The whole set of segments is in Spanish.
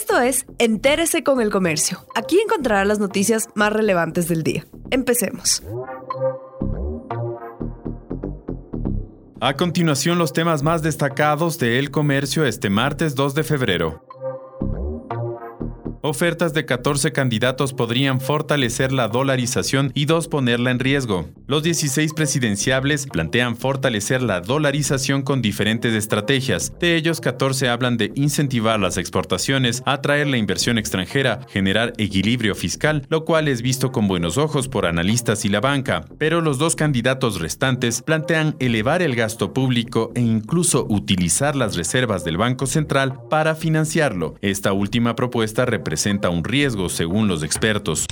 Esto es Entérese con el Comercio. Aquí encontrará las noticias más relevantes del día. Empecemos. A continuación, los temas más destacados de El Comercio este martes 2 de febrero. Ofertas de 14 candidatos podrían fortalecer la dolarización y dos ponerla en riesgo. Los 16 presidenciables plantean fortalecer la dolarización con diferentes estrategias. De ellos, 14 hablan de incentivar las exportaciones, atraer la inversión extranjera, generar equilibrio fiscal, lo cual es visto con buenos ojos por analistas y la banca. Pero los dos candidatos restantes plantean elevar el gasto público e incluso utilizar las reservas del Banco Central para financiarlo. Esta última propuesta representa presenta un riesgo según los expertos.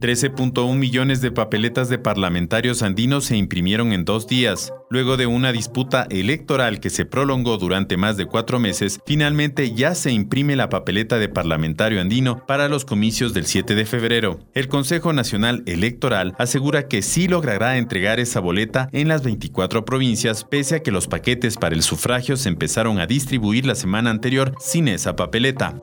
13.1 millones de papeletas de parlamentarios andinos se imprimieron en dos días. Luego de una disputa electoral que se prolongó durante más de cuatro meses, finalmente ya se imprime la papeleta de parlamentario andino para los comicios del 7 de febrero. El Consejo Nacional Electoral asegura que sí logrará entregar esa boleta en las 24 provincias, pese a que los paquetes para el sufragio se empezaron a distribuir la semana anterior sin esa papeleta.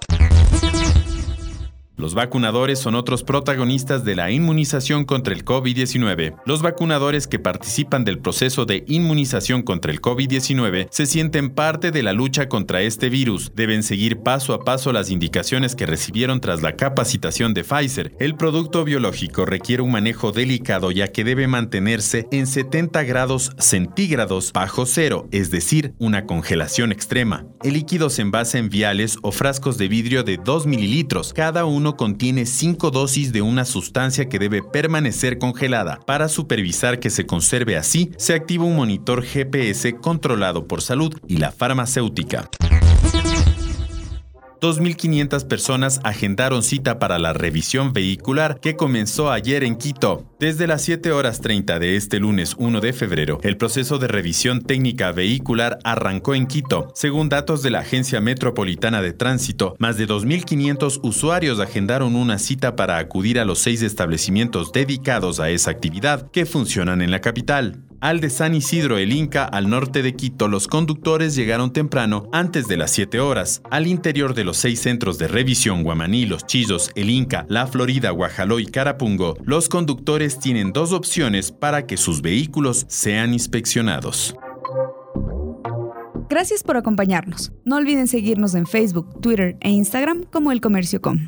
Los vacunadores son otros protagonistas de la inmunización contra el COVID-19. Los vacunadores que participan del proceso de inmunización contra el COVID-19 se sienten parte de la lucha contra este virus. Deben seguir paso a paso las indicaciones que recibieron tras la capacitación de Pfizer. El producto biológico requiere un manejo delicado ya que debe mantenerse en 70 grados centígrados bajo cero, es decir, una congelación extrema. El líquido se envasa en viales o frascos de vidrio de 2 mililitros, cada contiene 5 dosis de una sustancia que debe permanecer congelada. Para supervisar que se conserve así, se activa un monitor GPS controlado por salud y la farmacéutica. 2.500 personas agendaron cita para la revisión vehicular que comenzó ayer en Quito. Desde las 7 horas 30 de este lunes 1 de febrero, el proceso de revisión técnica vehicular arrancó en Quito. Según datos de la Agencia Metropolitana de Tránsito, más de 2.500 usuarios agendaron una cita para acudir a los seis establecimientos dedicados a esa actividad que funcionan en la capital. Al de San Isidro el Inca, al norte de Quito, los conductores llegaron temprano, antes de las 7 horas. Al interior de los seis centros de revisión Guamaní, Los Chillos, El Inca, La Florida, Guajaló y Carapungo, los conductores tienen dos opciones para que sus vehículos sean inspeccionados. Gracias por acompañarnos. No olviden seguirnos en Facebook, Twitter e Instagram como El Comercio Com.